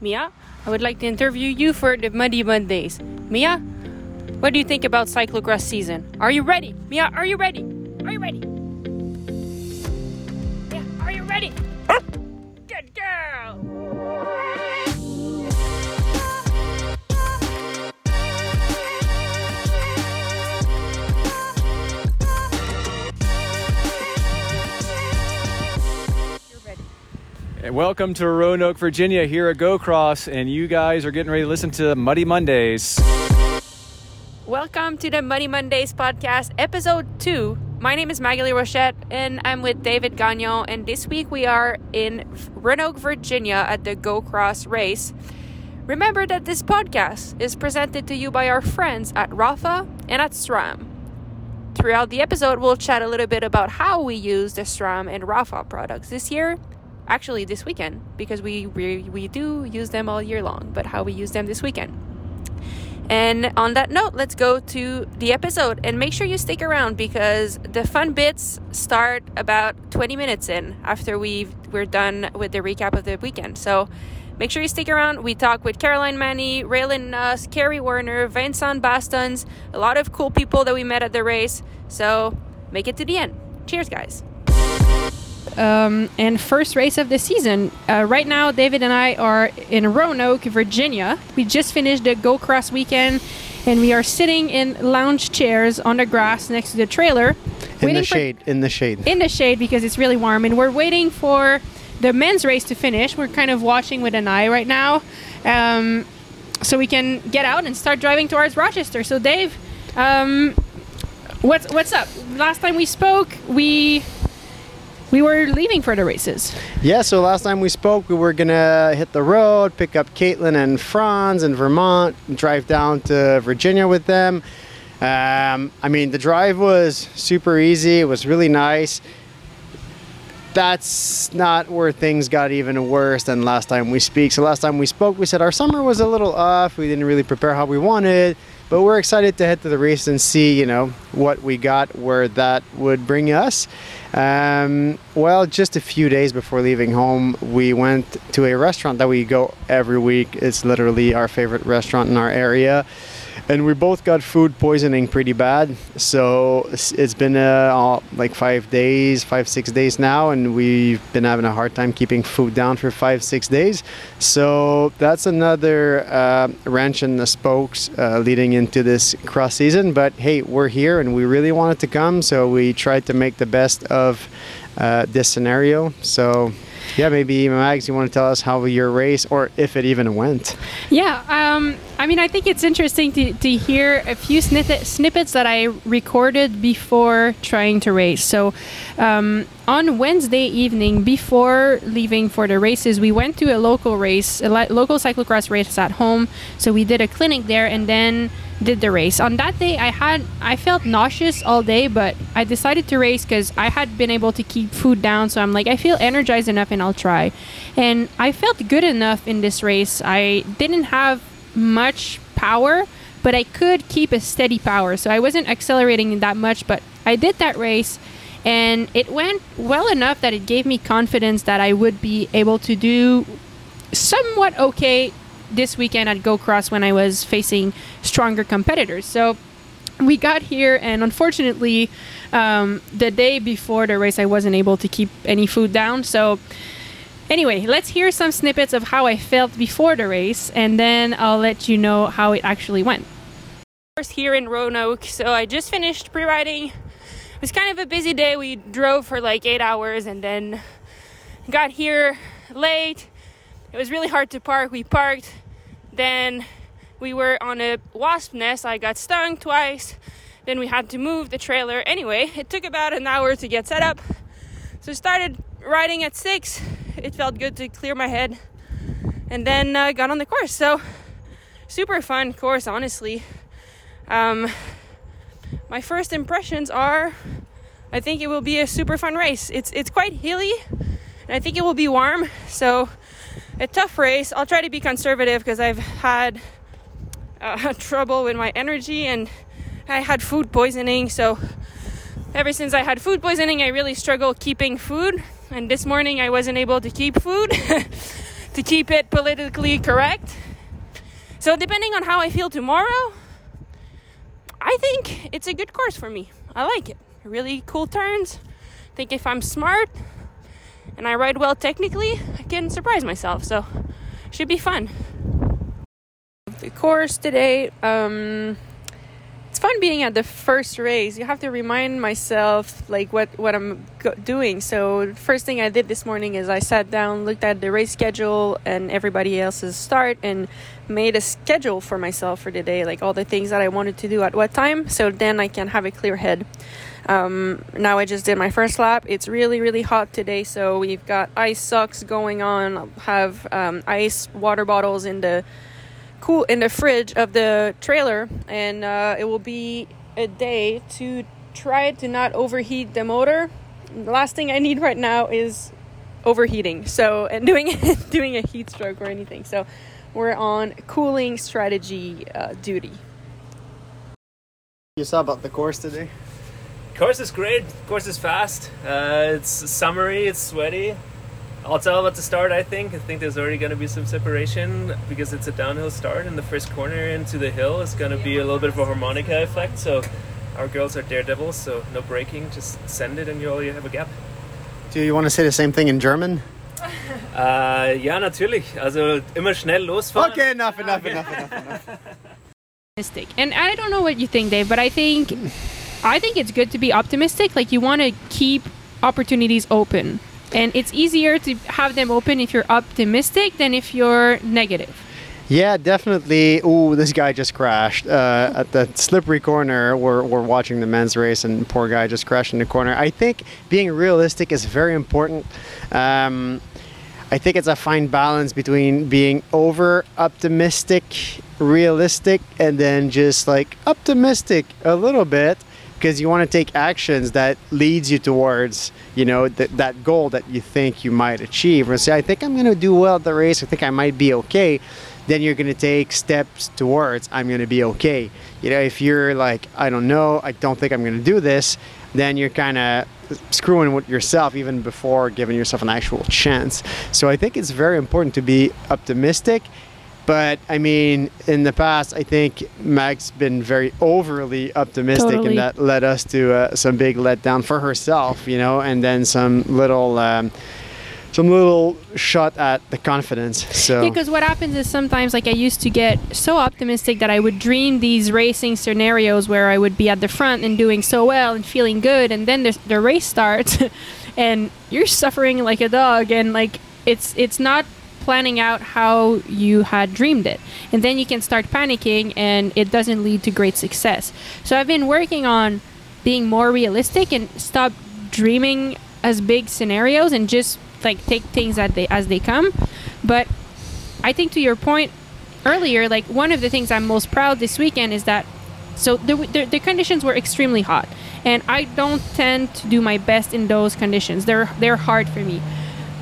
Mia, I would like to interview you for the Muddy Mondays. Mia, what do you think about cyclocross season? Are you ready? Mia, are you ready? Are you ready? And Welcome to Roanoke, Virginia, here at Go Cross, and you guys are getting ready to listen to Muddy Mondays. Welcome to the Muddy Mondays podcast, episode two. My name is Magali Rochette, and I'm with David Gagnon. And this week we are in Roanoke, Virginia, at the Go Cross race. Remember that this podcast is presented to you by our friends at Rapha and at SRAM. Throughout the episode, we'll chat a little bit about how we use the SRAM and Rapha products this year. Actually, this weekend, because we, we, we do use them all year long, but how we use them this weekend. And on that note, let's go to the episode and make sure you stick around because the fun bits start about 20 minutes in after we we're done with the recap of the weekend. So make sure you stick around. We talk with Caroline Mani, Raylyn Nuss, Kerry Werner, Vincent Baestaens, a lot of cool people that we met at the race. So make it to the end. Cheers, guys. Um, and first race of the season. Uh, right now, David and I are in Roanoke, Virginia. We just finished the Go Cross weekend, and we are sitting in lounge chairs on the grass next to the trailer, In the shade. In the shade. in the shade because it's really warm, and we're waiting for the men's race to finish. We're kind of watching with an eye right now, um, so we can get out and start driving towards Rochester. So, Dave, um, what's what's up? Last time we spoke, we we were leaving for the races. Yeah, so last time we spoke, we were to hit the road, pick up Caitlin and Franz in Vermont, drive down to Virginia with them. Um, I mean, the drive was super easy. It was really nice. That's not where things got even worse than last time we speak. So last time we spoke, we said our summer was a little off. We didn't really prepare how we wanted, but we're excited to head to the race and see, you know, what we got, where that would bring us. Um, well, just a few days before leaving home, we went to a restaurant that we go every week. It's literally our favorite restaurant in our area. And we both got food poisoning pretty bad. So it's- been uh, like five days, five, six days now. And we've been having a hard time keeping food down for five, six days. So that's another uh, wrench in the spokes uh, leading into this cross season. But hey, we're here and we really wanted to come. So we tried to make the best of uh, this scenario. So yeah, maybe Mags, you want to tell us how your race or if it even went? Yeah, um, I mean, I think it's interesting to, to hear a few snippet, snippets that I recorded before trying to race. So, um, on Wednesday evening, before leaving for the races, we went to a local race, a local cyclocross race at home. So we did a clinic there, and then did the race. On that day, I had I felt nauseous all day, but I decided to race because I had been able to keep food down. So I'm like, I feel energized enough, and I'll try. And I felt good enough in this race. I didn't have much power, but I could keep a steady power. So I wasn't accelerating that much, but I did that race. And it went well enough that it gave me confidence that I would be able to do somewhat okay this weekend at Go Cross when I was facing stronger competitors. So we got here, and unfortunately, um, the day before the race, I wasn't able to keep any food down. So, anyway, let's hear some snippets of how I felt before the race, and then I'll let you know how it actually went. First, here in Roanoke, so I just finished pre riding. It was kind of a busy day. We drove for like eight hours and then got here late. It was really hard to park. We parked. Then we were on a wasp nest. I got stung twice. Then we had to move the trailer. Anyway, it took about an hour to get set up. So started riding at six. It felt good to clear my head. And then uh, got on the course. So super fun course, honestly. Um, my first impressions are I think it will be a super fun race. It's it's quite hilly and I think it will be warm. So a tough race. I'll try to be conservative because I've had uh, trouble with my energy and I had food poisoning. So ever since I had food poisoning, I really struggle keeping food. And this morning I wasn't able to keep food. to keep it politically correct. So, depending on how I feel tomorrow, I think it's a good course for me. I like it. Really cool turns. I think if I'm smart and I ride well technically, I can surprise myself. So, should be fun. The course today, um, it's fun being at the first race. You have to remind myself like what what I'm doing. So first thing I did this morning is I sat down, looked at the race schedule and everybody else's start, and made a schedule for myself for the day, like all the things that I wanted to do at what time. So then I can have a clear head. Um, now I just did my first lap. It's really really hot today, so we've got ice socks going on. I'll have um, ice water bottles in the cool in the fridge of the trailer and uh, it will be a day to try to not overheat the motor the last thing i need right now is overheating so and doing doing a heat stroke or anything so we're on cooling strategy uh, duty You saw about the course today? Course is great. Course is fast. Uh, it's summery. It's sweaty. I'll tell about the start. I think. I think there's already going to be some separation because it's a downhill start, and the first corner into the hill is going to be a little bit of a harmonica effect. So our girls are daredevils, so no braking. Just send it, and you all you have a gap. Do you want to say the same thing in German? Äh, ja, natürlich. Also immer schnell losfahren. Okay, enough, enough, enough, enough, enough. optimistic. And I don't know what you think, Dave, but I think I think it's good to be optimistic. Like you want to keep opportunities open. And it's easier to have them open if you're optimistic than if you're negative. Yeah, definitely. Ooh, this guy just crashed uh, at the slippery corner. We're, we're watching the men's race, and poor guy just crashed in the corner. I think being realistic is very important. Um, I think it's a fine balance between being over optimistic, realistic, and then just like optimistic a little bit because you want to take actions that leads you towards you know th- that goal that you think you might achieve. And say i think i'm going to do well at the race. I think i might be okay. Then you're going to take steps towards i'm going to be okay. You know if you're like i don't know. I don't think i'm going to do this then you're kind of screwing with yourself even before giving yourself an actual chance. So i think it's very important to be optimistic but I mean, in the past, I think Mag's been very overly optimistic, Totally. and that led us to uh, some big letdown for herself, you know, and then some little, um, some little shot at the confidence. So Because what happens is sometimes, like, I used to get so optimistic that I would dream these racing scenarios where I would be at the front and doing so well and feeling good, and then the, the race starts, and you're suffering like a dog, and like it's it's not planning out how you had dreamed it, and then you can start panicking, and it doesn't lead to great success. So I've been working on being more realistic and stop dreaming as big scenarios and just like take things as they as they come. But I think to your point earlier, like one of the things I'm most proud this weekend is that so the, the, the conditions were extremely hot, and I don't tend to do my best in those conditions. They're they're hard for me.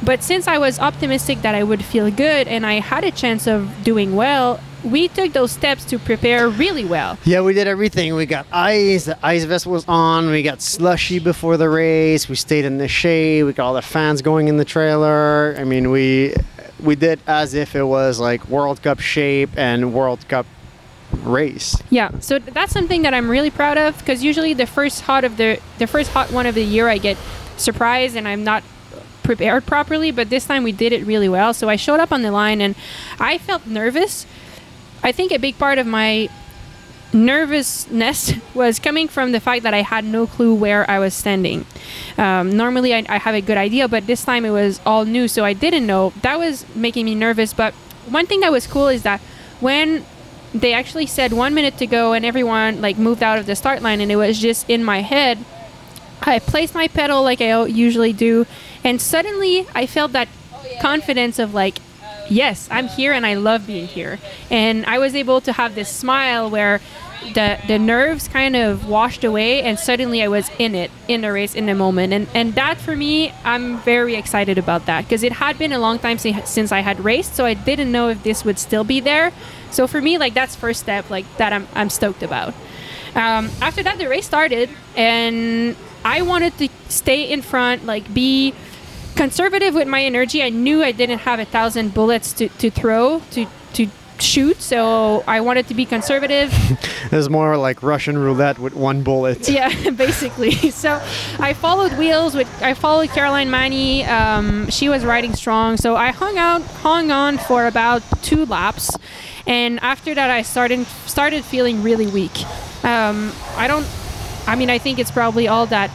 But since I was optimistic that I would feel good and I had a chance of doing well, we took those steps to prepare really well. Yeah, we did everything. We got ice. The ice vest was on. We got slushy before the race. We stayed in the shade. We got all the fans going in the trailer. I mean, we we did as if it was like World Cup shape and World Cup race. Yeah, so that's something that I'm really proud of because usually the first hot of the the first hot one of the year I get surprised and I'm not prepared properly, but this time we did it really well. So I showed up on the line and I felt nervous. I think a big part of my nervousness was coming from the fact that I had no clue where I was standing. Um, normally, I, I have a good idea, but this time it was all new, so I didn't know. That was making me nervous. But one thing that was cool is that when they actually said one minute to go and everyone like moved out of the start line and it was just in my head i placed my pedal like I usually do and suddenly i felt that confidence of like yes i'm here and i love being here. And i was able to have this smile where the the nerves kind of washed away and suddenly i was in it in the race in the moment. And and that for me i'm very excited about that because it had been a long time si- since i had raced so i didn't know if this would still be there. So for me like that's first step like that i'm, I'm stoked about. Um, after that the race started and i wanted to stay in front like be conservative with my energy. I knew I didn't have a thousand bullets to, to throw to to shoot, so I wanted to be conservative. it was more like Russian roulette with one bullet. yeah, basically. So I followed wheels with I followed Caroline Mani. Um, she was riding strong, so I hung out, hung on for about two laps, and after that I started started feeling really weak. Um, I don't. I mean, I think it's probably all that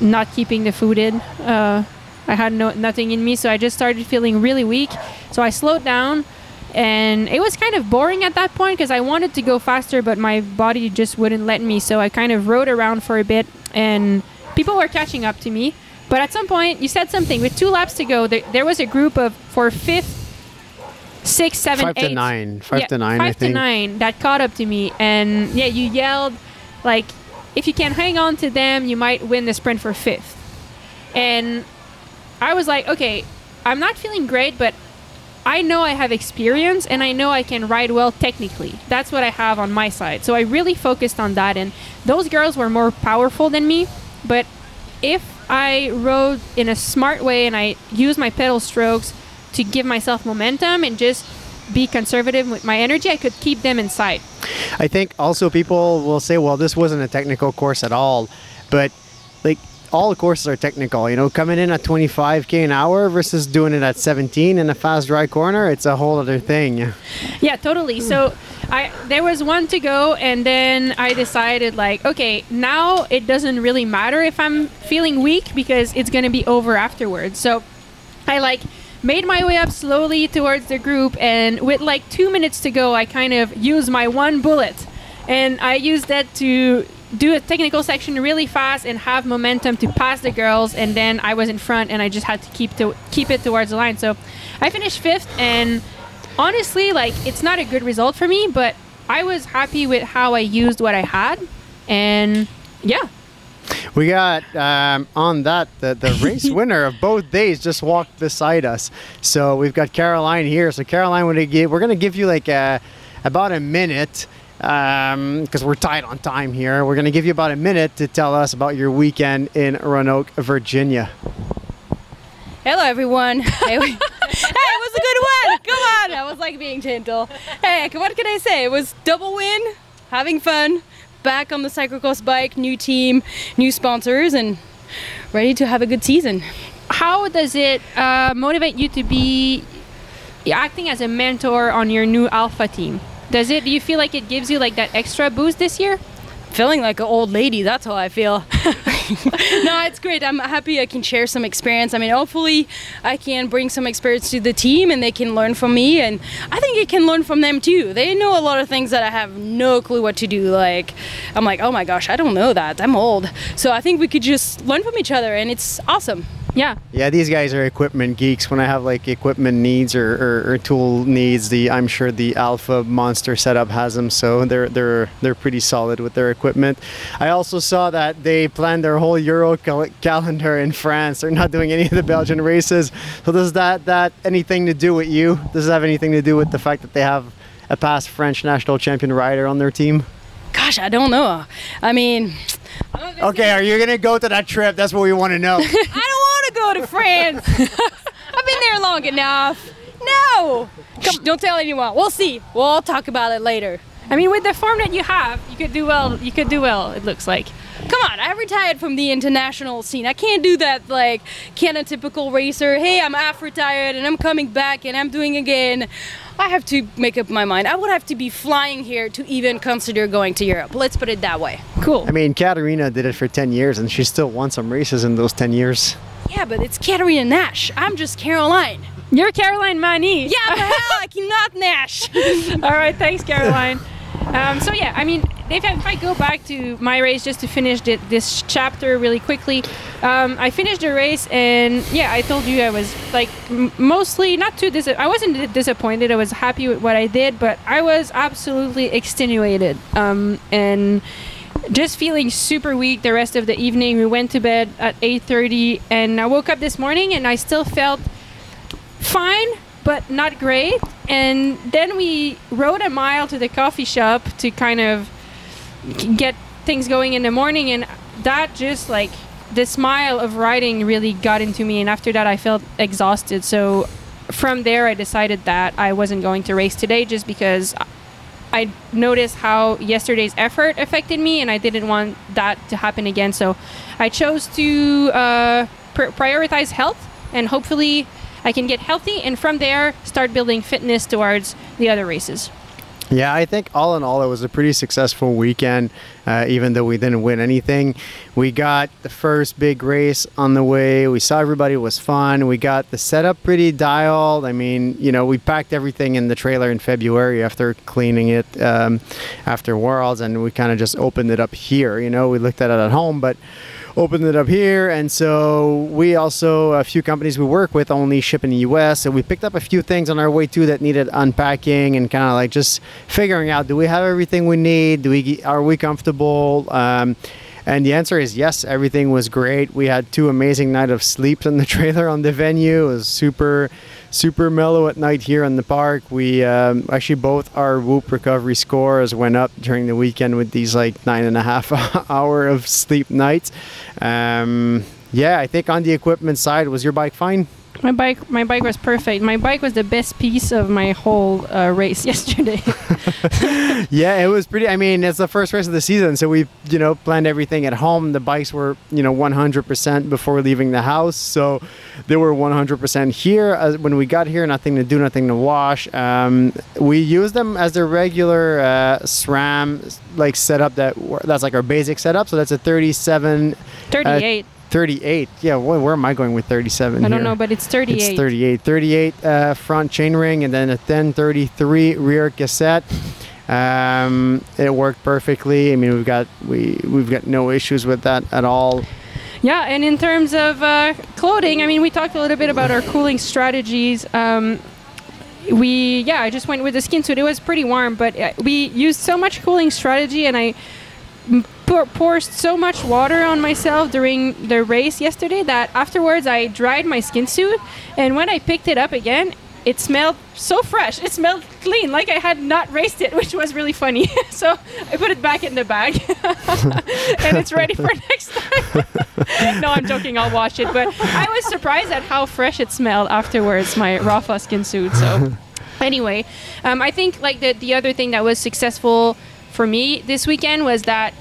not keeping the food in. Uh, I had no nothing in me, so I just started feeling really weak. So I slowed down, and it was kind of boring at that point because I wanted to go faster, but my body just wouldn't let me. So I kind of rode around for a bit, and people were catching up to me. But at some point, you said something. With two laps to go, there, there was a group of for fifth, six, seven, Five to nine. Five yeah, to nine, Five I think. to nine that caught up to me, and yeah, you yelled like, "If you can hang on to them, you might win the sprint for fifth. And I was like, okay, I'm not feeling great, but I know I have experience and I know I can ride well technically. That's what I have on my side. So I really focused on that. And those girls were more powerful than me. But if I rode in a smart way and I used my pedal strokes to give myself momentum and just be conservative with my energy, I could keep them in sight. I think also people will say, well, this wasn't a technical course at all, but like all the courses are technical. You know, coming in at 25k an hour versus doing it at 17 in a fast dry corner, it's a whole other thing. Yeah, totally. So I there was one to go and then I decided like, okay, now it doesn't really matter if I'm feeling weak because it's going to be over afterwards. So I like made my way up slowly towards the group and with like 2 minutes to go, I kind of used my one bullet. And I used that to do a technical section really fast and have momentum to pass the girls and then I was in front and I just had to keep to keep it towards the line. So I finished 5th and honestly, like it's not a good result for me, but I was happy with how I used what I had, and yeah, We got um, on that the, the race winner of both days just walked beside us. So we've got Caroline here. So Caroline, we're gonna give, we're gonna give you like a, about a minute because we're tight on time here. We're gonna give you about a minute to tell us about your weekend in Roanoke, Virginia. Hello, everyone. hey, we- hey, it was a good one. Come on. I was like being gentle. Hey, what can I say? It was double win, having fun, back on the cyclocross bike, new team, new sponsors, and ready to have a good season. how does it uh, motivate you to be acting as a mentor on your new alpha team? Does it? Do you feel like it gives you like that extra boost this year? Feeling like an old lady, that's how I feel. no, it's great. I'm happy I can share some experience. I mean, hopefully, I can bring some experience to the team and they can learn from me. And I think it can learn from them too. They know a lot of things that I have no clue what to do. Like, I'm like, oh my gosh, I don't know that. I'm old. So I think we could just learn from each other and it's awesome. Yeah, Yeah, these guys are equipment geeks. When I have like equipment needs or, or, or tool needs, the I'm sure the Alpha Monster setup has them, so they're they're they're pretty solid with their equipment. I also saw that they planned their whole Euro cal- calendar in France. They're not doing any of the Belgian races. So does that that anything to do with you? Does it have anything to do with the fact that they have a past French national champion rider on their team? Gosh, I don't know. I mean, I'm not gonna Okay, are you gonna go to that trip? That's what we want to know. I don't want to go to France. I've been there long enough. No. Shh, don't tell anyone. We'll see. We'll talk about it later. I mean, with the form that you have, you could do well. You could do well. It looks like. Come on, I retired from the international scene. I can't do that like can a typical racer. Hey, I'm half retired and I'm coming back and I'm doing again. I have to make up my mind. I would have to be flying here to even consider going to Europe. Let's put it that way. Cool. I mean, Katerina did it for 10 years and she still won some races in those 10 years. Yeah, but it's Katerina Nash. I'm just Caroline. You're Caroline Mani. Yeah, but hell, I cannot Nash. All right, thanks, Caroline. Um, so yeah, I mean, if I, if I go back to my race just to finish thi- this chapter really quickly, um, I finished the race and yeah, I told you I was like m- mostly not too dis- I wasn't disappointed. I was happy with what I did, but I was absolutely extenuated um, and just feeling super weak the rest of the evening. We went to bed at 8:30 and I woke up this morning and I still felt fine, but not great. And then we rode a mile to the coffee shop to kind of get things going in the morning, and that just like the smile of riding really got into me, and after that, I felt exhausted. So from there, I decided that I wasn't going to race today just because I noticed how yesterday's effort affected me, and I didn't want that to happen again. So I chose to uh, pr- prioritize health, and hopefully, I can get healthy, and from there, start building fitness towards the other races. Yeah, I think all in all, it was a pretty successful weekend, uh, even though we didn't win anything. We got the first big race on the way. We saw everybody it was fun. We got the setup pretty dialed. I mean, you know, we packed everything in the trailer in February after cleaning it um, after Worlds, and we kind of just opened it up here. You know, we looked at it at home, but opened it up here. And so we also a few companies we work with only ship in the us so we picked up a few things on our way too that needed unpacking and kind of like just figuring out do we have everything we need? Do we are we comfortable? Um, and the answer is yes everything was great we had two amazing nights of sleep in the trailer on the venue it was super super mellow at night here in the park. We um, actually both our Whoop recovery scores went up during the weekend with these like nine and a half hour of sleep nights. Um, yeah, I think on the equipment side, was your bike fine? My bike, my bike was perfect. My bike was the best piece of my whole uh, race yesterday. yeah, it was pretty. I mean, it's the first race of the season, so we, you know, planned everything at home. The bikes were, you know, 100% before leaving the house, so they were 100% here. As when we got here, nothing to do, nothing to wash. Um, we used them as the regular uh, SRAM like setup that that's like our basic setup. So that's a 37. 38. Uh, 38. Yeah, where, where, am I going with 37? I don't know, but it's 38. It's 38. 38 uh, front chainring and then a 1033 rear cassette. Um, it worked perfectly. I mean, we've got we we've got no issues with that at all. Yeah, and in terms of uh, clothing, I mean, we talked a little bit about our cooling strategies. Um, we yeah, I just went with the skin suit. It was pretty warm, but uh, we used so much cooling strategy, and I pour, poured so much water on myself during the race yesterday that afterwards I dried my skin suit, and when I picked it up again, it smelled so fresh. It smelled clean, like I had not raced it, which was really funny. so I put it back in the bag, and it's ready for next time. no, I'm joking. I'll wash it. But I was surprised at how fresh it smelled afterwards. My Rapha skin suit. So anyway, um, I think like the the other thing that was successful for me this weekend was that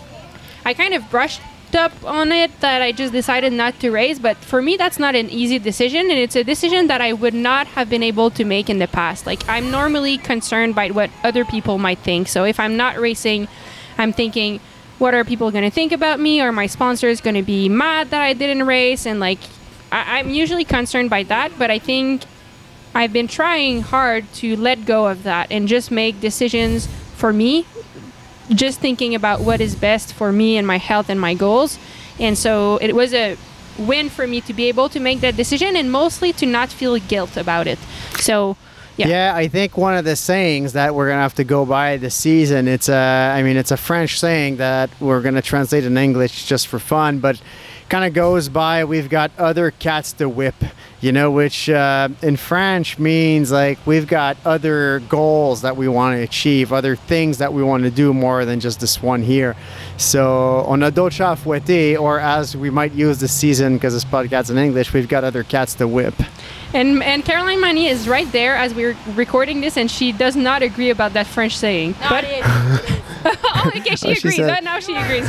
I kind of brushed up on it that I just decided not to race. But for me, that's not an easy decision, and it's a decision that I would not have been able to make in the past. Like, I'm normally concerned by what other people might think. So if I'm not racing, I'm thinking, what are people going to think about me? Are my sponsors going to be mad that I didn't race? And like, I- I'm usually concerned by that, but I think I've been trying hard to let go of that and just make decisions for me just thinking about what is best for me and my health and my goals. And so it was a win for me to be able to make that decision and mostly to not feel guilt about it. So yeah. yeah, I think one of the sayings that we're gonna have to go by this season. It's a, I mean, it's a French saying that we're gonna translate in English just for fun, but kind of goes by. We've got other cats to whip you know, which uh, in French means like we've got other goals that we want to achieve, other things that we want to do more than just this one here. So, on a d'autres chats fouetter, or as we might use this season because this podcast's in English, we've got other cats to whip. And, and Caroline Mani is right there as we're recording this, and she does not agree about that French saying. No, but oh, okay, she Oh, she agrees. said- Uh, now she agrees.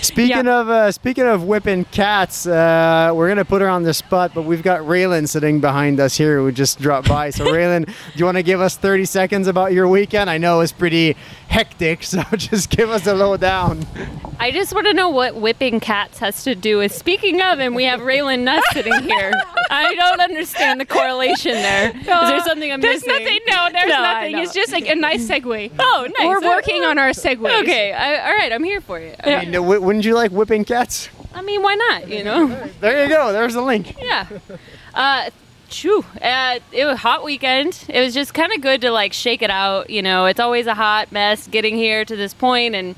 Speaking Yeah. of uh, speaking of whipping cats, uh, we're gonna put her on the spot, but we've got Raylyn sitting behind us here who just dropped by. So Raylyn, do you want to give us 30 seconds about your weekend? I know it's pretty hectic, so just give us a lowdown. I just want to know what whipping cats has to do with speaking of, and we have Raylyn Nuss sitting here. I don't understand the correlation there. Is there something I'm There's missing? nothing. No, there's No, nothing. It's just like a nice segue. Oh, nice. We're working on our segues. Okay, I, all right, I'm here for it. I mean, w- wouldn't you like whipping cats? I mean, why not? You know? There you go. There's the link. Yeah. Uh, Chew. Uh, it was a hot weekend. It was just kind of good to like shake it out. You know, it's always a hot mess getting here to this point and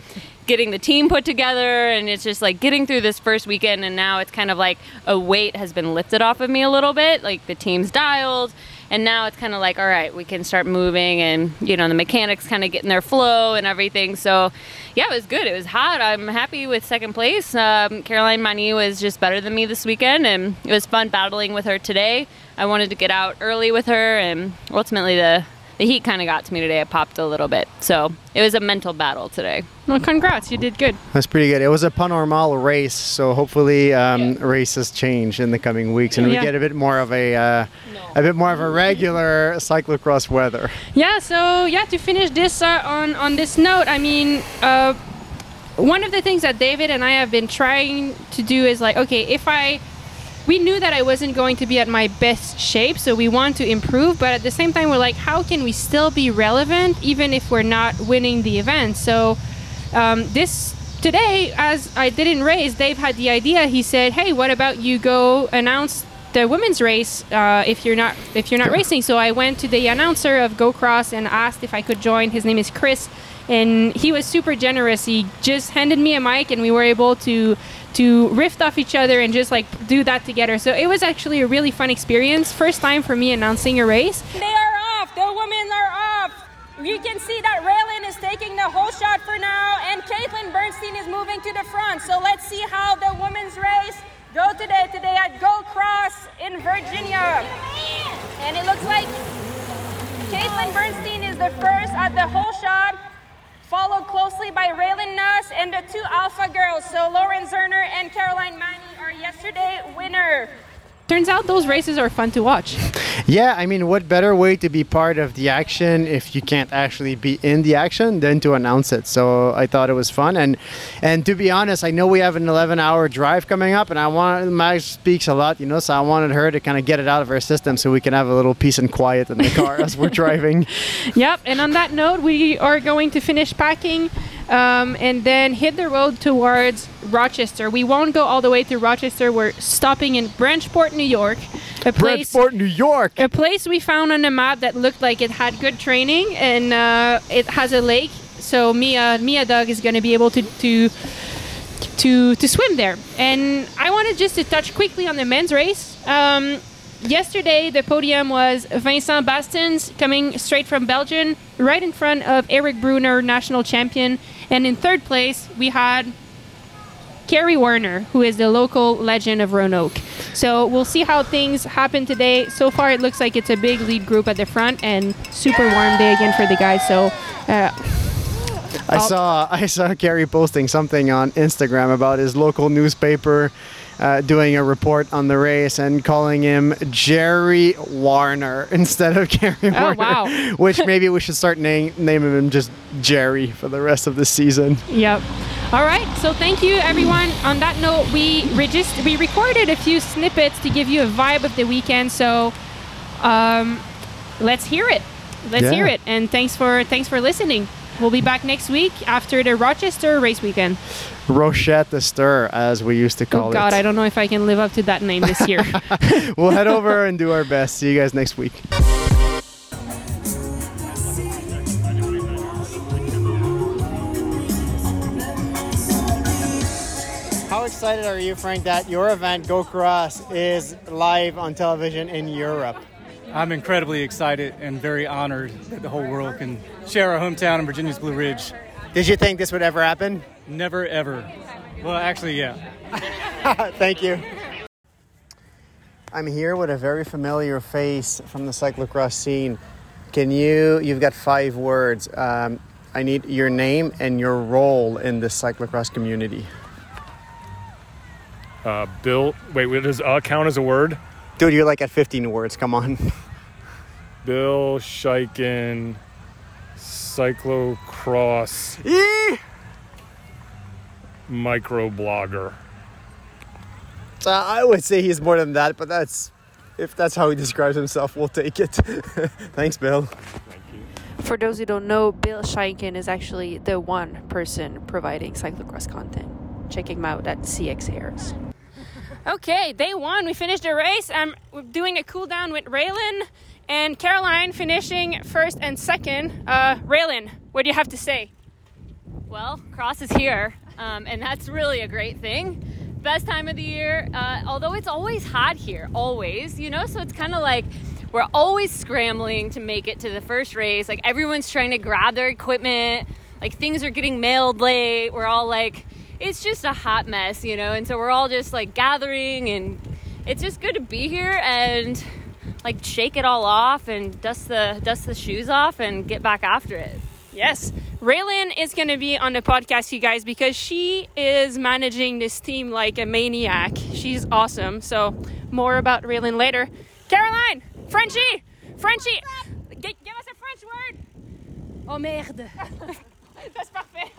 getting the team put together. And it's just like getting through this first weekend. And now it's kind of like a weight has been lifted off of me a little bit. Like the team's dialed And now it's kind of like, all right, we can start moving, and you know, the mechanics kind of getting their flow and everything. So, yeah, it was good. It was hot. I'm happy with second place. Um, Caroline Mani was just better than me this weekend, and it was fun battling with her today. I wanted to get out early with her, and ultimately the the heat kind of got to me today. It popped a little bit, so it was a mental battle today. Well, congrats, you did good. That's pretty good. It was a Panormal race, so hopefully um, races change in the coming weeks, and we get a bit more of a uh, a bit more of a regular cyclocross weather. Yeah, so yeah, to finish this uh, on on this note, I mean, uh, one of the things that David and I have been trying to do is like, okay, if I we knew that I wasn't going to be at my best shape, so we want to improve, but at the same time, we're like, how can we still be relevant even if we're not winning the event? So um, this today, as I didn't race, Dave had the idea. He said, "Hey, what about you go announce the women's race uh, if you're not if you're not racing?" So I went to the announcer of Go Cross and asked if I could join. His name is Chris, and he was super generous. He just handed me a mic, and we were able to to riff off each other and just like do that together. So it was actually a really fun experience. First time for me announcing a race. They are off. The women are off. You can see that Raylyn is taking the whole shot for now, and Caitlin Bernstein is moving to the front. So let's see how the women's race go today. Today at Go Cross in Virginia, and it looks like Caitlin Bernstein is the first at the whole shot. Followed closely by Raylyn Nuss and the two Alpha girls. So Lauren Zoerner and Caroline Mani are yesterday winner. Turns out those races are fun to watch. Yeah, I mean, what better way to be part of the action if you can't actually be in the action than to announce it? So I thought it was fun, and and to be honest, I know we have an 11-hour drive coming up, and I want Mags speaks a lot, you know, so I wanted her to kind of get it out of her system so we can have a little peace and quiet in the car as we're driving. Yep. And on that note, we are going to finish packing um, and then hit the road towards Rochester. We won't go all the way to Rochester. We're stopping in Branchport, New York, a place. Bridgeport, New York. A place we found on the map that looked like it had good training and uh, it has a lake. So Mia, Mia Dog is going to be able to, to to to swim there. And I wanted just to touch quickly on the men's race. Um, yesterday, the podium was Vincent Baestaens coming straight from Belgium, right in front of Eric Brunner, national champion. And in third place, we had Kerry Werner, who is the local legend of Roanoke. So we'll see how things happen today. So far, it looks like it's a big lead group at the front and super warm day again for the guys. So uh, I saw I saw Gary posting something on Instagram about his local newspaper uh, doing a report on the race and calling him Jerry Warner instead of Gary Warner. wow. Which maybe we should start name, naming him just Jerry for the rest of the season. Yep. All right. So thank you, everyone. On that note, we regist- we recorded a few snippets to give you a vibe of the weekend. So um, let's hear it. Let's Yeah. hear it. And thanks for thanks for listening. We'll be back next week after the Rochester race weekend. Rochette the Stir, as we used to oh, call oh God, it. I don't know if I can live up to that name this year. we'll head over and do our best. See you guys next week. How excited are you, Frank, that your event, Go Cross, is live on television in Europe? I'm incredibly excited and very honored that the whole world can share our hometown in Virginia's Blue Ridge. Did you think this would ever happen? Never ever. Well, actually, yeah. Thank you. I'm here with a very familiar face from the cyclocross scene. Can you, you've got five words. Um, I need your name and your role in the cyclocross community. Uh, Bill, wait, what does uh count as a word? Dude, you're like at 15 words. Come on. Bill Schieken, cyclocross Eee! microblogger. So I would say he's more than that, but that's if that's how he describes himself, we'll take it. Thanks, Bill. For those who don't know, Bill Schieken is actually the one person providing cyclocross content. Check him out at CXHairs. Okay, day one, we finished the race. I'm doing a cool down with Raylyn and Caroline finishing first and second. Uh, Raylyn, what do you have to say? Well, cross is here, um, and that's really a great thing. Best time of the year, uh, although it's always hot here, always, you know, so it's kind of like we're always scrambling to make it to the first race. Like everyone's trying to grab their equipment. Like things are getting mailed late. We're all like, it's just a hot mess, you know. And so we're all just like gathering, and it's just good to be here and like shake it all off and dust the dust the shoes off and get back after it. Yes. Raylyn is going to be on the podcast, you guys, because she is managing this team like a maniac. She's awesome. So, more about Raylyn later. Caroline, Frenchie, Frenchie, give us a French word. Oh merde. That's parfait.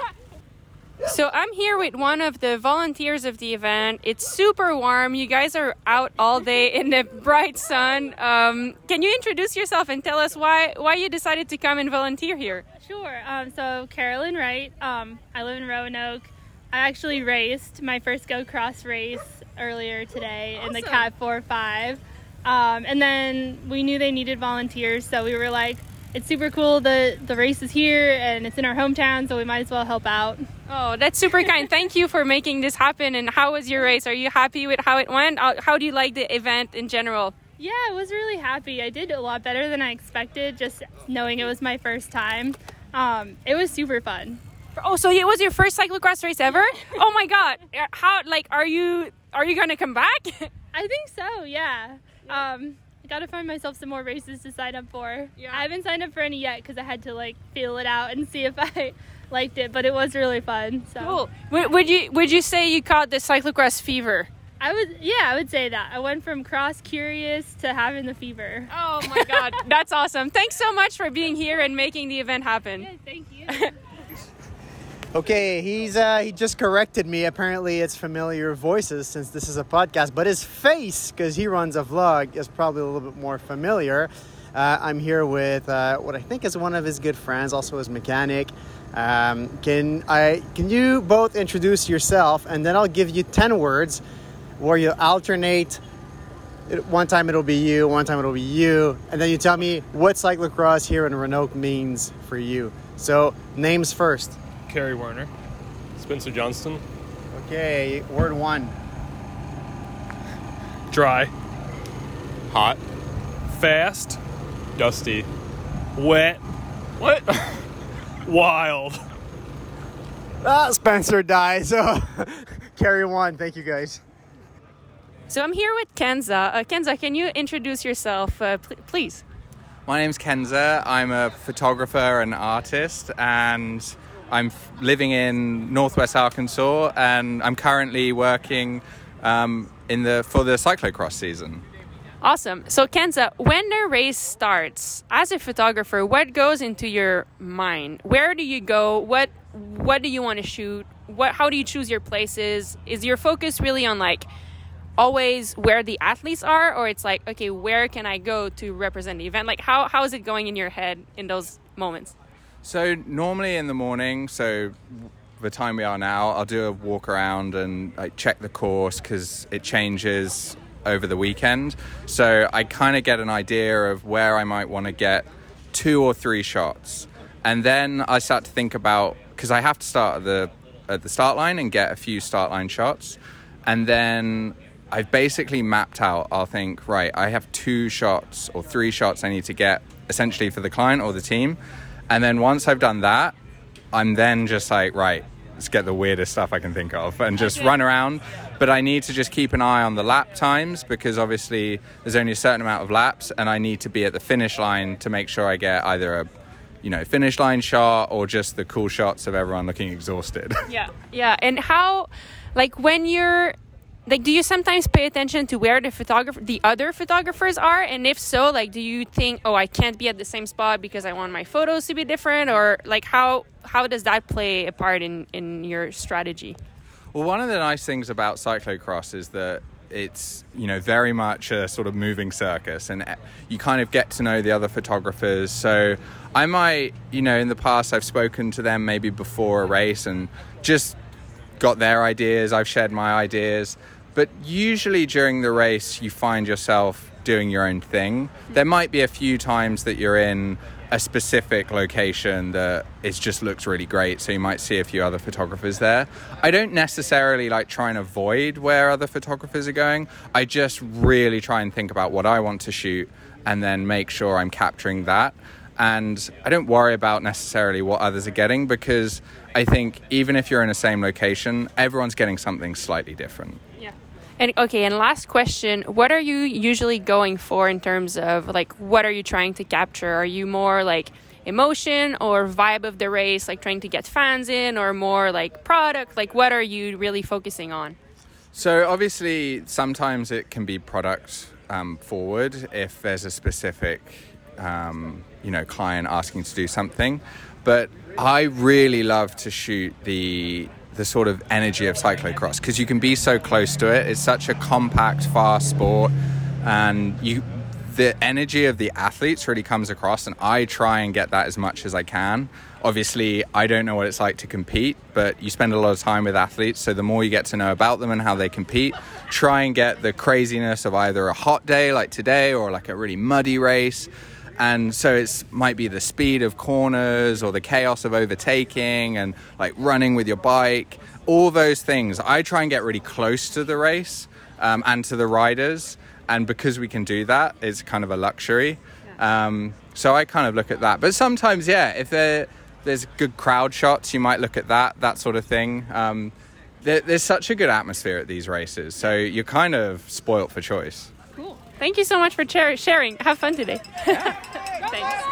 So I'm here with one of the volunteers of the event. It's super warm. You guys are out all day in the bright sun. Um, can you introduce yourself and tell us why why you decided to come and volunteer here? Sure. Um, so Carolyn Wright. Um, I live in Roanoke. I actually raced my first Go Cross race earlier today in the Cat 4 5. Um, and then we knew they needed volunteers, so we were like, it's super cool. The the race is here and it's in our hometown, so we might as well help out. Oh, that's super kind. Thank you for making this happen. And how was your race? Are you happy with how it went? How do you like the event in general? Yeah, I was really happy. I did a lot better than I expected, just knowing it was my first time. Um, it was super fun. Oh, so it was your first cyclocross race ever? Oh my god! How like are you? Are you gonna come back? I think so, yeah. Um, I gotta find myself some more races to sign up for. Yeah. I haven't signed up for any yet because I had to like feel it out and see if I liked it, but it was really fun. So Cool. Would, would you would you say you caught the cyclocross fever? I would, yeah, I would say that. I went from cross curious to having the fever. Oh my god, that's awesome! Thanks so much for being here and making the event happen. Thank you. Okay, he's uh, he just corrected me. Apparently, it's familiar voices since this is a podcast, but his face, because he runs a vlog, is probably a little bit more familiar. Uh, I'm here with uh, what I think is one of his good friends, also his mechanic. Um, can I? Can you both introduce yourself, and then I'll give you ten words, where you alternate. One time it'll be you, one time it'll be you, and then you tell me what cyclocross here in Roanoke means for you. So names first. Kerry Werner. Spencer Johnston. Okay, word one. Dry. Hot. Fast. Dusty. Wet. What? Wild. Ah, Spencer dies. So carry one. Thank you guys. So I'm here with Kenza. Uh, Kenza, can you introduce yourself, uh, pl- please? My name's Kenza. I'm a photographer and artist, and I'm living in Northwest Arkansas, and I'm currently working um, in the for the cyclocross season. Awesome. So Kenza, when the race starts, as a photographer, what goes into your mind? Where do you go? What what do you want to shoot? What how do you choose your places? Is your focus really on like always where the athletes are or it's like okay, where can I go to represent the event? Like how how is it going in your head in those moments? So normally in the morning, so the time we are now, I'll do a walk around and like check the course because it changes over the weekend. So I kind of get an idea of where I might want to get two or three shots, and then I start to think about because I have to start at the at the start line and get a few start line shots, and then I've basically mapped out. I'll think right. I have two shots or three shots I need to get essentially for the client or the team, and then once I've done that, I'm then just like right. Let's get the weirdest stuff I can think of and just run around. But I need to just keep an eye on the lap times because obviously there's only a certain amount of laps, and I need to be at the finish line to make sure I get either a you know finish line shot or just the cool shots of everyone looking exhausted. Yeah. Yeah, and how like when you're like do you sometimes pay attention to where the photographer the other photographers are and if so like do you think oh I can't be at the same spot because I want my photos to be different or like how how does that play a part in in your strategy? Well, one of the nice things about cyclocross is that it's you know very much a sort of moving circus, and eh, you kind of get to know the other photographers. So I might, you know, in the past I've spoken to them maybe before a race and just got their ideas. I've shared my ideas, but usually during the race you find yourself doing your own thing. There might be a few times that you're in a specific location that it just looks really great so you might see a few other photographers there i don't necessarily like try and avoid where other photographers are going i just really try and think about what i want to shoot and then make sure I'm capturing that. And I don't worry about necessarily what others are getting because I think even if you're in the same location, everyone's getting something slightly different. And okay, and last question, what are you usually going for in terms of like what are you trying to capture? Are you more like emotion or vibe of the race, like trying to get fans in or more like product? Like what are you really focusing on? So obviously, sometimes it can be product um, forward if there's a specific, um, you know, client asking to do something. But I really love to shoot the the sort of energy of cyclocross because you can be so close to it. It's such a compact, fast sport, and you the energy of the athletes really comes across, and I try and get that as much as I can. Obviously, I don't know what it's like to compete, but you spend a lot of time with athletes, so the more you get to know about them and how they compete, try and get the craziness of either a hot day like today or like a really muddy race. And so it might be the speed of corners or the chaos of overtaking and like running with your bike, all those things. I try and get really close to the race um, and to the riders. And because we can do that, it's kind of a luxury. Um, so I kind of look at that. But sometimes, yeah, if there, there's good crowd shots, you might look at that, that sort of thing. Um, there, there's such a good atmosphere at these races. So you're kind of spoilt for choice. Thank you so much for char- sharing. Have fun today. Thanks.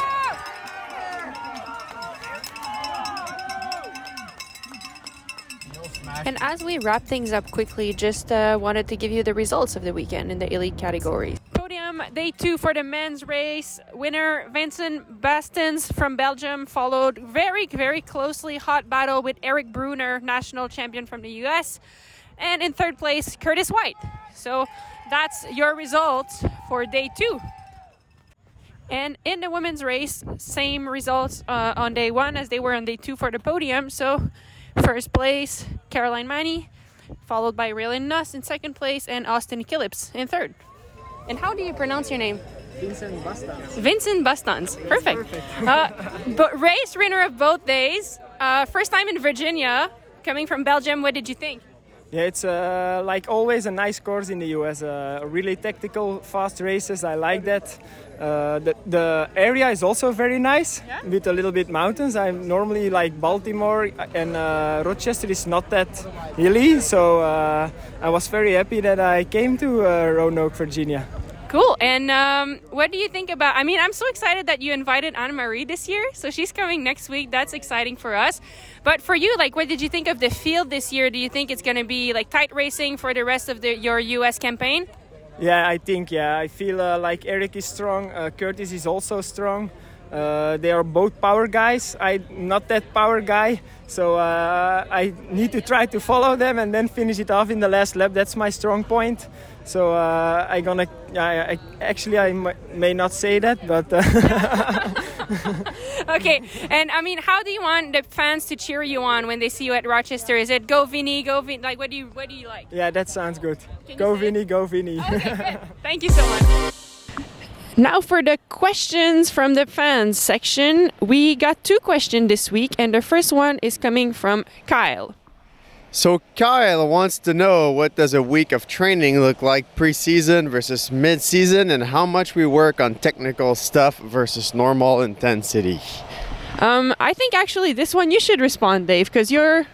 And as we wrap things up quickly, just uh, wanted to give you the results of the weekend in the elite categories. Podium day two for the men's race. Winner Vincent Baestaens from Belgium followed very, very closely hot battle with Eric Brunner, national champion from the US. And in third place, Curtis White. So that's your results for day two. And in the women's race, same results uh, on day one as they were on day two for the podium. So, first place, Caroline Mani, followed by Raylyn Nuss in second place, and Austin Killips in third. And how do you pronounce your name? Vincent Baestaens. Vincent Baestaens. Perfect. Uh, but race winner of both days. Uh, first time in Virginia, coming from Belgium. What did you think? Yeah, it's uh, like always a nice course in the US. Uh, really tactical, fast races. I like that. Uh, the, the area is also very nice Yeah? with a little bit mountains. I'm normally like Baltimore and uh, Rochester is not that hilly, so uh, I was very happy that I came to uh, Roanoke, Virginia. Cool. And um, what do you think about? I mean, I'm so excited that you invited Anna Marie this year. So she's coming next week. That's exciting for us. But for you, like, what did you think of the field this year? Do you think it's going to be like tight racing for the rest of the, your U.S. campaign? Yeah, I think yeah. I feel uh, like Eric is strong. Uh, Curtis is also strong. Uh, they are both power guys. I'm not that power guy, so uh, I need to try to follow them and then finish it off in the last lap. That's my strong point. So uh, I gonna. I, I, actually, I m- may not say that, but. uh, okay. And I mean, how do you want the fans to cheer you on when they see you at Rochester? Is it go Vinny, go Vinny? Like, what do you what do you like? yeah, that sounds good. Go Vinny, go Vinny. Thank you so much. Now for the questions from the fans section. We got two questions this week, and the first one is coming from Kyle. So Kyle wants to know what does a week of training look like preseason versus mid-season and how much we work on technical stuff versus normal intensity. Um, I think actually this one you should respond, Dave, because you're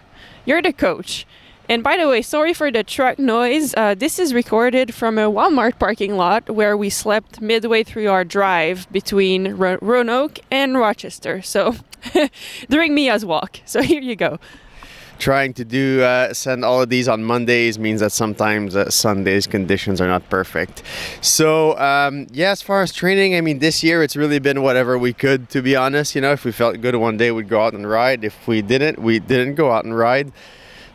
you're the coach. And by the way, sorry for the truck noise. Uh, this is recorded from a Walmart parking lot where we slept midway through our drive between Ro- Roanoke and Rochester. So during Mia's walk. So here you go. Trying to do uh, send all of these on Mondays means that sometimes uh, Sundays conditions are not perfect. So um, yeah, as far as training, I mean, this year it's really been whatever we could. To be honest, you know, if we felt good one day, we'd go out and ride. If we didn't, we didn't go out and ride.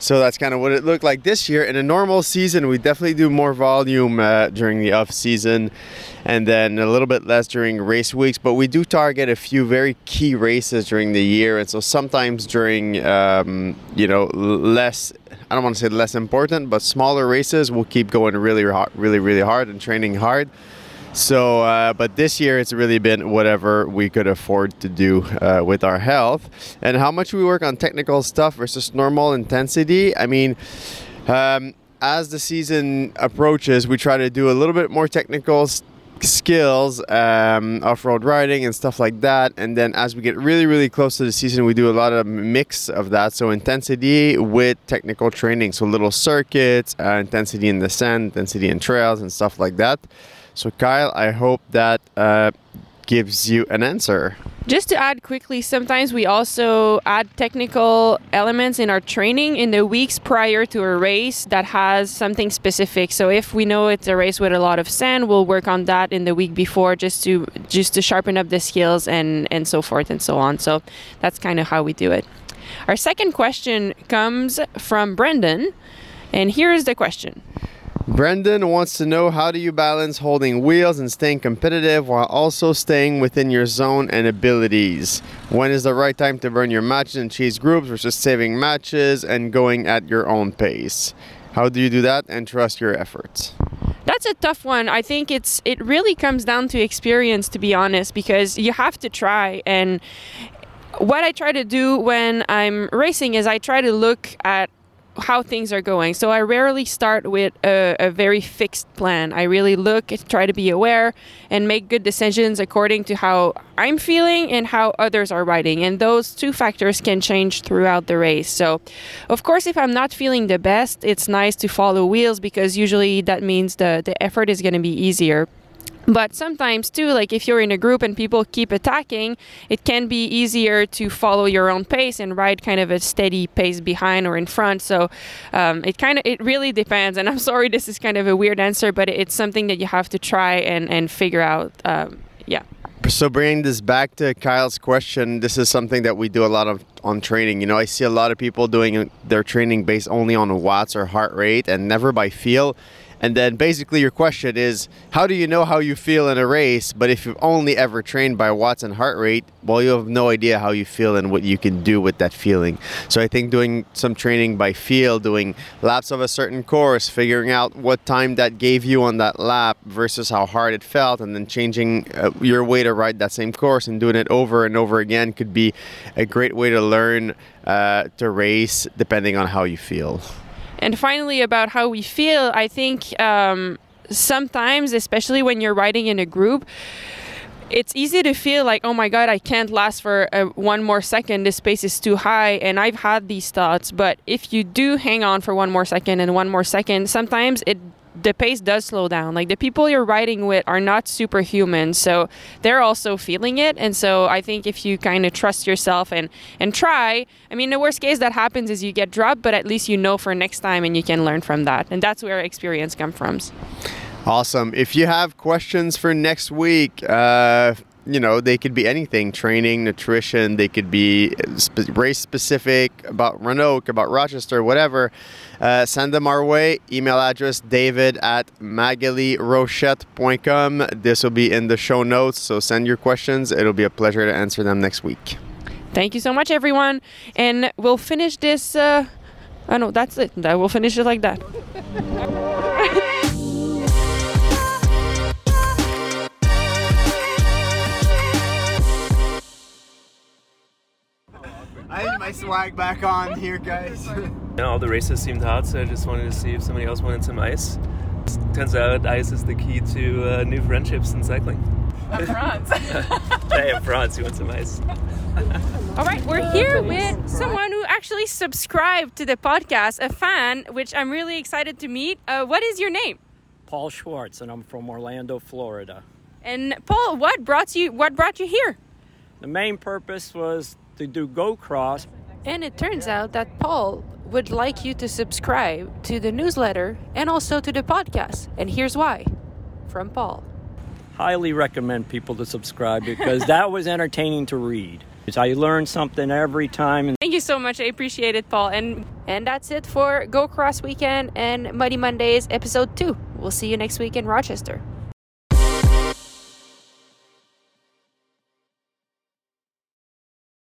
So that's kind of what it looked like this year. In a normal season, we definitely do more volume uh, during the off season, and then a little bit less during race weeks. But we do target a few very key races during the year, and so sometimes during um, you know less. I don't want to say less important, but smaller races, we'll keep going really, hard, really, really hard and training hard. So, uh, but this year it's really been whatever we could afford to do uh, with our health. And how much we work on technical stuff versus normal intensity. I mean, um, as the season approaches, we try to do a little bit more technical skills, um, off-road riding and stuff like that. And then as we get really, really close to the season, we do a lot of mix of that. So intensity with technical training, so little circuits, uh, intensity in the sand, intensity in trails, and stuff like that. So Kyle, I hope that uh, gives you an answer. Just to add quickly, sometimes we also add technical elements in our training in the weeks prior to a race that has something specific. So if we know it's a race with a lot of sand, we'll work on that in the week before just to just to sharpen up the skills and and so forth and so on. So that's kind of how we do it. Our second question comes from Brendan, and here's the question. Brendan wants to know how do you balance holding wheels and staying competitive while also staying within your zone and abilities? When is the right time to burn your matches and chase groups versus saving matches and going at your own pace? How do you do that and trust your efforts? That's a tough one. I think it's it really comes down to experience to be honest because you have to try and what I try to do when I'm racing is I try to look at how things are going. So I rarely start with a, a, very fixed plan. I really look, try to be aware, and make good decisions according to how I'm feeling and how others are riding. And those two factors can change throughout the race. So, of course, if I'm not feeling the best, it's nice to follow wheels because usually that means the, the effort is going to be easier. But sometimes too, like if you're in a group and people keep attacking, it can be easier to follow your own pace and ride kind of a steady pace behind or in front. So um, it kind of it really depends. And I'm sorry, this is kind of a weird answer, but it's something that you have to try and and figure out. Um, yeah. So bringing this back to Kyle's question, this is something that we do a lot of on training. You know, I see a lot of people doing their training based only on watts or heart rate and never by feel. And then basically your question is, how do you know how you feel in a race? But if you've only ever trained by watts and heart rate, well, you have no idea how you feel and what you can do with that feeling. So I think doing some training by feel, doing laps of a certain course, figuring out what time that gave you on that lap versus how hard it felt, and then changing uh, your way to ride that same course and doing it over and over again could be a great way to learn uh, to race depending on how you feel. And finally, about how we feel, I think um, sometimes, especially when you're riding in a group, it's easy to feel like, oh my God, I can't last for uh, one more second. This pace is too high. And I've had these thoughts. But if you do hang on for one more second and one more second, sometimes it the pace does slow down. Like the people you're riding with are not superhuman, so they're also feeling it. And so I think if you kind of trust yourself and and try, I mean, the worst case that happens is you get dropped, but at least you know for next time and you can learn from that. And that's where experience comes from. Awesome. If you have questions for next week, uh, you know, they could be anything training, nutrition, they could be sp- race specific about Roanoke, about Rochester, whatever. Uh, send them our way. Email address david at maghalierochette.com. This will be in the show notes, so send your questions. It'll be a pleasure to answer them next week. Thank you so much, everyone. And we'll finish this. Uh, oh, no, that's it. We'll finish it like that. Swag back on here, guys. yeah, all the races seemed hot, so I just wanted to see if somebody else wanted some ice. Turns out ice is the key to uh, new friendships in cycling. I'm France. hey, I'm France. You want some ice? All right, we're here with someone who actually subscribed to the podcast, a fan, which I'm really excited to meet. Uh, what is your name? Paul Schwartz, and I'm from Orlando, Florida. And Paul, what brought you? What brought you here? The main purpose was to do Go Cross. And it turns out that Paul would like you to subscribe to the newsletter and also to the podcast. And here's why from Paul. Highly recommend people to subscribe because that was entertaining to read. I learned something every time. Thank you so much. I appreciate it, Paul. And and that's it for Go Cross Weekend and Muddy Mondays episode 2. We'll see you next week in Rochester.